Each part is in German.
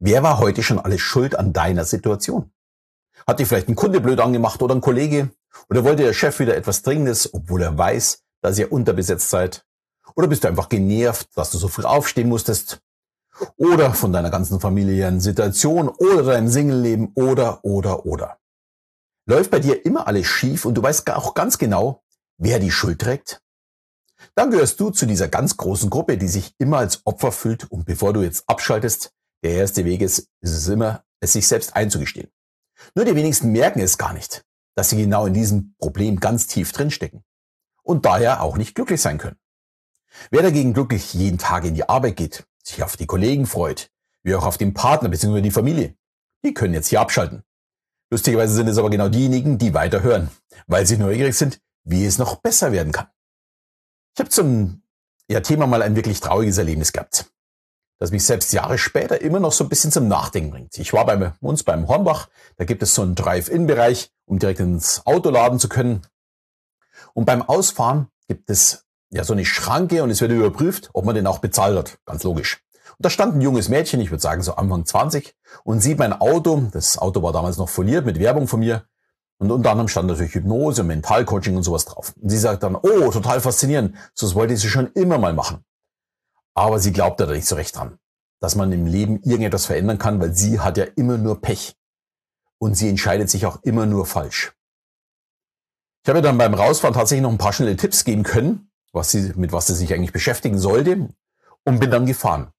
Wer war heute schon alles schuld an deiner Situation? Hat dich vielleicht ein Kunde blöd angemacht oder ein Kollege? Oder wollte der Chef wieder etwas Dringendes, obwohl er weiß, dass ihr unterbesetzt seid? Oder bist du einfach genervt, dass du so früh aufstehen musstest? Oder von deiner ganzen familiären Situation oder deinem Singleleben oder, oder, oder. Läuft bei dir immer alles schief und du weißt auch ganz genau, wer die Schuld trägt? Dann gehörst du zu dieser ganz großen Gruppe, die sich immer als Opfer fühlt und bevor du jetzt abschaltest, der erste Weg ist, ist es immer, es sich selbst einzugestehen. Nur die wenigsten merken es gar nicht, dass sie genau in diesem Problem ganz tief drinstecken und daher auch nicht glücklich sein können. Wer dagegen glücklich jeden Tag in die Arbeit geht, sich auf die Kollegen freut, wie auch auf den Partner bzw. die Familie, die können jetzt hier abschalten. Lustigerweise sind es aber genau diejenigen, die weiter hören, weil sie neugierig sind, wie es noch besser werden kann. Ich habe zum ja, Thema mal ein wirklich trauriges Erlebnis gehabt das mich selbst Jahre später immer noch so ein bisschen zum Nachdenken bringt. Ich war bei uns beim Hornbach, da gibt es so einen Drive-In-Bereich, um direkt ins Auto laden zu können. Und beim Ausfahren gibt es ja so eine Schranke und es wird überprüft, ob man den auch bezahlt hat. Ganz logisch. Und da stand ein junges Mädchen, ich würde sagen so Anfang 20, und sieht mein Auto. Das Auto war damals noch foliert mit Werbung von mir. Und unter anderem stand natürlich Hypnose, Mentalcoaching und sowas drauf. Und sie sagt dann, oh, total faszinierend. So das wollte sie schon immer mal machen. Aber sie glaubt da nicht so recht dran, dass man im Leben irgendetwas verändern kann, weil sie hat ja immer nur Pech. Und sie entscheidet sich auch immer nur falsch. Ich habe ihr dann beim Rausfahren tatsächlich noch ein paar schnelle Tipps geben können, was sie, mit was sie sich eigentlich beschäftigen sollte, und bin dann gefahren.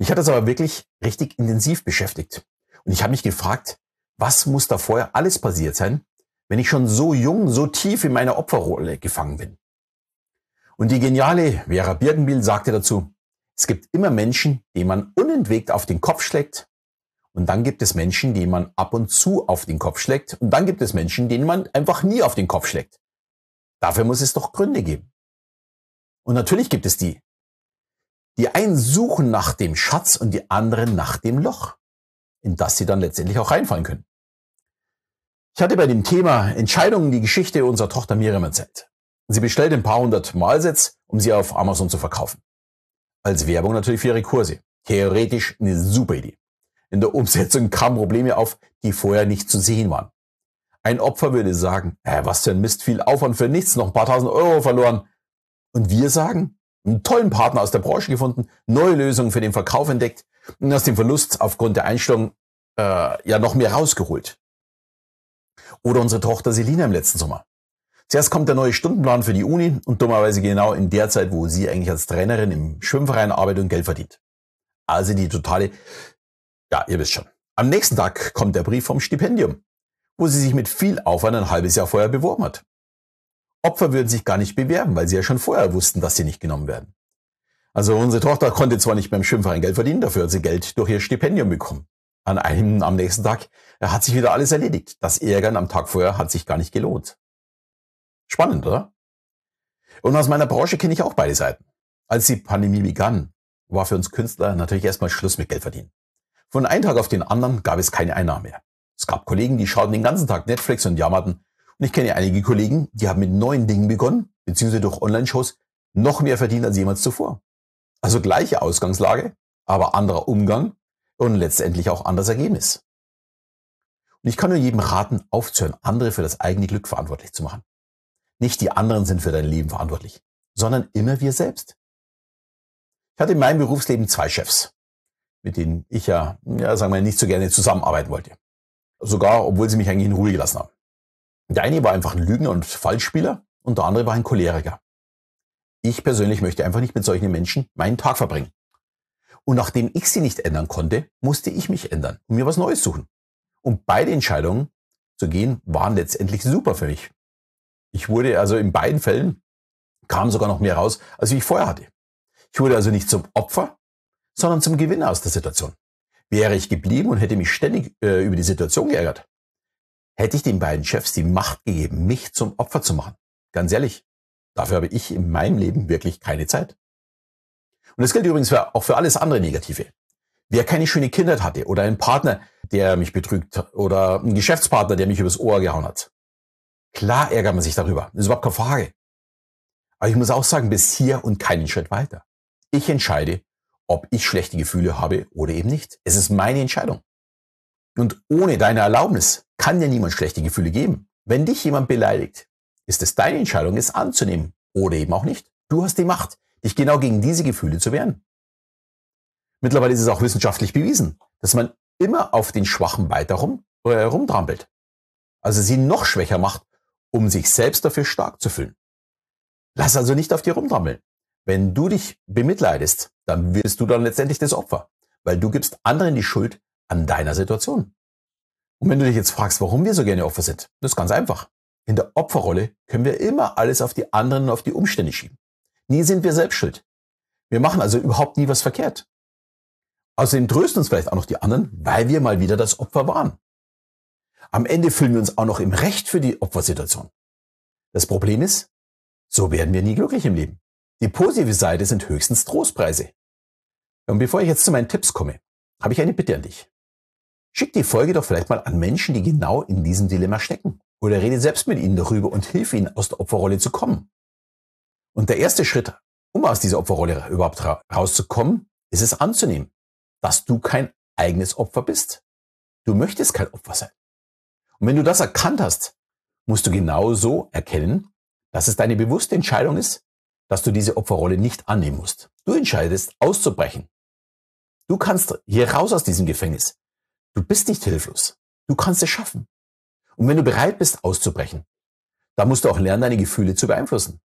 Mich hat das aber wirklich richtig intensiv beschäftigt. Und ich habe mich gefragt, was muss da vorher alles passiert sein, wenn ich schon so jung, so tief in meiner Opferrolle gefangen bin? Und die geniale Vera Birkenbiel sagte dazu, es gibt immer Menschen, die man unentwegt auf den Kopf schlägt. Und dann gibt es Menschen, die man ab und zu auf den Kopf schlägt. Und dann gibt es Menschen, denen man einfach nie auf den Kopf schlägt. Dafür muss es doch Gründe geben. Und natürlich gibt es die. Die einen suchen nach dem Schatz und die anderen nach dem Loch, in das sie dann letztendlich auch reinfallen können. Ich hatte bei dem Thema Entscheidungen die Geschichte unserer Tochter Miriam erzählt. Sie bestellt ein paar hundert Malsets, um sie auf Amazon zu verkaufen. Als Werbung natürlich für ihre Kurse. Theoretisch eine super Idee. In der Umsetzung kamen Probleme auf, die vorher nicht zu sehen waren. Ein Opfer würde sagen, äh, was für ein Mist, viel Aufwand für nichts, noch ein paar tausend Euro verloren. Und wir sagen, einen tollen Partner aus der Branche gefunden, neue Lösungen für den Verkauf entdeckt und aus dem Verlust aufgrund der Einstellung äh, ja noch mehr rausgeholt. Oder unsere Tochter Selina im letzten Sommer. Zuerst kommt der neue Stundenplan für die Uni und dummerweise genau in der Zeit, wo sie eigentlich als Trainerin im Schwimmverein arbeitet und Geld verdient. Also die totale, ja, ihr wisst schon. Am nächsten Tag kommt der Brief vom Stipendium, wo sie sich mit viel Aufwand ein halbes Jahr vorher beworben hat. Opfer würden sich gar nicht bewerben, weil sie ja schon vorher wussten, dass sie nicht genommen werden. Also unsere Tochter konnte zwar nicht beim Schwimmverein Geld verdienen, dafür hat sie Geld durch ihr Stipendium bekommen. An einem, am nächsten Tag hat sich wieder alles erledigt. Das Ärgern am Tag vorher hat sich gar nicht gelohnt. Spannend, oder? Und aus meiner Branche kenne ich auch beide Seiten. Als die Pandemie begann, war für uns Künstler natürlich erstmal Schluss mit Geld verdienen. Von einem Tag auf den anderen gab es keine Einnahmen mehr. Es gab Kollegen, die schauten den ganzen Tag Netflix und jammerten. Und ich kenne einige Kollegen, die haben mit neuen Dingen begonnen, beziehungsweise durch Online-Shows noch mehr verdient als jemals zuvor. Also gleiche Ausgangslage, aber anderer Umgang und letztendlich auch anderes Ergebnis. Und ich kann nur jedem raten, aufzuhören, andere für das eigene Glück verantwortlich zu machen. Nicht die anderen sind für dein Leben verantwortlich, sondern immer wir selbst. Ich hatte in meinem Berufsleben zwei Chefs, mit denen ich ja, ja sagen wir, nicht so gerne zusammenarbeiten wollte. Sogar, obwohl sie mich eigentlich in Ruhe gelassen haben. Der eine war einfach ein Lügner und Falschspieler und der andere war ein Choleriker. Ich persönlich möchte einfach nicht mit solchen Menschen meinen Tag verbringen. Und nachdem ich sie nicht ändern konnte, musste ich mich ändern und mir was Neues suchen. Und beide Entscheidungen zu gehen waren letztendlich super für mich. Ich wurde also in beiden Fällen kam sogar noch mehr raus, als ich vorher hatte. Ich wurde also nicht zum Opfer, sondern zum Gewinner aus der Situation. Wäre ich geblieben und hätte mich ständig äh, über die Situation geärgert, hätte ich den beiden Chefs die Macht gegeben, mich zum Opfer zu machen. Ganz ehrlich, dafür habe ich in meinem Leben wirklich keine Zeit. Und das gilt übrigens für, auch für alles andere Negative. Wer keine schöne Kindheit hatte oder einen Partner, der mich betrügt oder einen Geschäftspartner, der mich übers Ohr gehauen hat, Klar ärgert man sich darüber. Das ist überhaupt keine Frage. Aber ich muss auch sagen, bis hier und keinen Schritt weiter. Ich entscheide, ob ich schlechte Gefühle habe oder eben nicht. Es ist meine Entscheidung. Und ohne deine Erlaubnis kann ja niemand schlechte Gefühle geben. Wenn dich jemand beleidigt, ist es deine Entscheidung, es anzunehmen oder eben auch nicht. Du hast die Macht, dich genau gegen diese Gefühle zu wehren. Mittlerweile ist es auch wissenschaftlich bewiesen, dass man immer auf den Schwachen weiter rum, äh, rumtrampelt. Also sie noch schwächer macht, um sich selbst dafür stark zu fühlen. Lass also nicht auf dir rumtrampeln. Wenn du dich bemitleidest, dann wirst du dann letztendlich das Opfer, weil du gibst anderen die Schuld an deiner Situation. Und wenn du dich jetzt fragst, warum wir so gerne Opfer sind, das ist ganz einfach. In der Opferrolle können wir immer alles auf die anderen und auf die Umstände schieben. Nie sind wir selbst schuld. Wir machen also überhaupt nie was verkehrt. Außerdem trösten uns vielleicht auch noch die anderen, weil wir mal wieder das Opfer waren. Am Ende fühlen wir uns auch noch im Recht für die Opfersituation. Das Problem ist, so werden wir nie glücklich im Leben. Die positive Seite sind höchstens Trostpreise. Und bevor ich jetzt zu meinen Tipps komme, habe ich eine Bitte an dich. Schick die Folge doch vielleicht mal an Menschen, die genau in diesem Dilemma stecken. Oder rede selbst mit ihnen darüber und hilf ihnen, aus der Opferrolle zu kommen. Und der erste Schritt, um aus dieser Opferrolle überhaupt rauszukommen, ist es anzunehmen, dass du kein eigenes Opfer bist. Du möchtest kein Opfer sein. Und wenn du das erkannt hast, musst du genauso erkennen, dass es deine bewusste Entscheidung ist, dass du diese Opferrolle nicht annehmen musst. Du entscheidest, auszubrechen. Du kannst hier raus aus diesem Gefängnis. Du bist nicht hilflos. Du kannst es schaffen. Und wenn du bereit bist, auszubrechen, dann musst du auch lernen, deine Gefühle zu beeinflussen.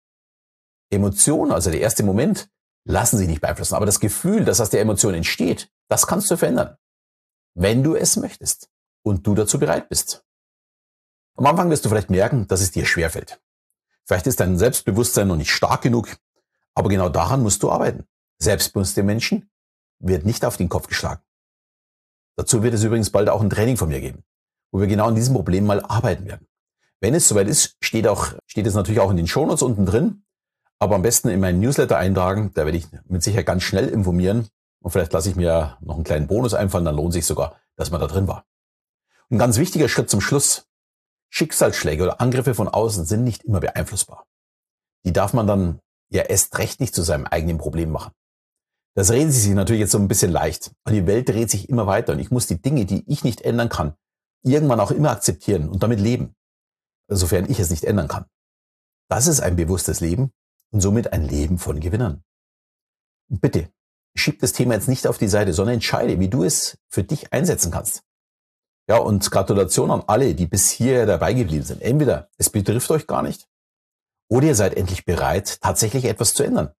Emotionen, also der erste Moment, lassen sich nicht beeinflussen. Aber das Gefühl, das aus der Emotion entsteht, das kannst du verändern. Wenn du es möchtest und du dazu bereit bist. Am Anfang wirst du vielleicht merken, dass es dir schwerfällt. Vielleicht ist dein Selbstbewusstsein noch nicht stark genug, aber genau daran musst du arbeiten. Selbstbewusste Menschen wird nicht auf den Kopf geschlagen. Dazu wird es übrigens bald auch ein Training von mir geben, wo wir genau an diesem Problem mal arbeiten werden. Wenn es soweit ist, steht auch, steht es natürlich auch in den Shownotes unten drin, aber am besten in meinen Newsletter eintragen, da werde ich mit Sicherheit ganz schnell informieren und vielleicht lasse ich mir noch einen kleinen Bonus einfallen, dann lohnt sich sogar, dass man da drin war. ein ganz wichtiger Schritt zum Schluss. Schicksalsschläge oder Angriffe von außen sind nicht immer beeinflussbar. Die darf man dann ja erst recht nicht zu seinem eigenen Problem machen. Das reden Sie sich natürlich jetzt so ein bisschen leicht. Aber die Welt dreht sich immer weiter und ich muss die Dinge, die ich nicht ändern kann, irgendwann auch immer akzeptieren und damit leben. Sofern ich es nicht ändern kann. Das ist ein bewusstes Leben und somit ein Leben von Gewinnern. Und bitte, schieb das Thema jetzt nicht auf die Seite, sondern entscheide, wie du es für dich einsetzen kannst. Ja, und Gratulation an alle, die bis hier dabei geblieben sind. Entweder es betrifft euch gar nicht oder ihr seid endlich bereit, tatsächlich etwas zu ändern.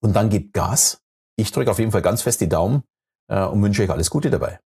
Und dann gebt Gas. Ich drücke auf jeden Fall ganz fest die Daumen äh, und wünsche euch alles Gute dabei.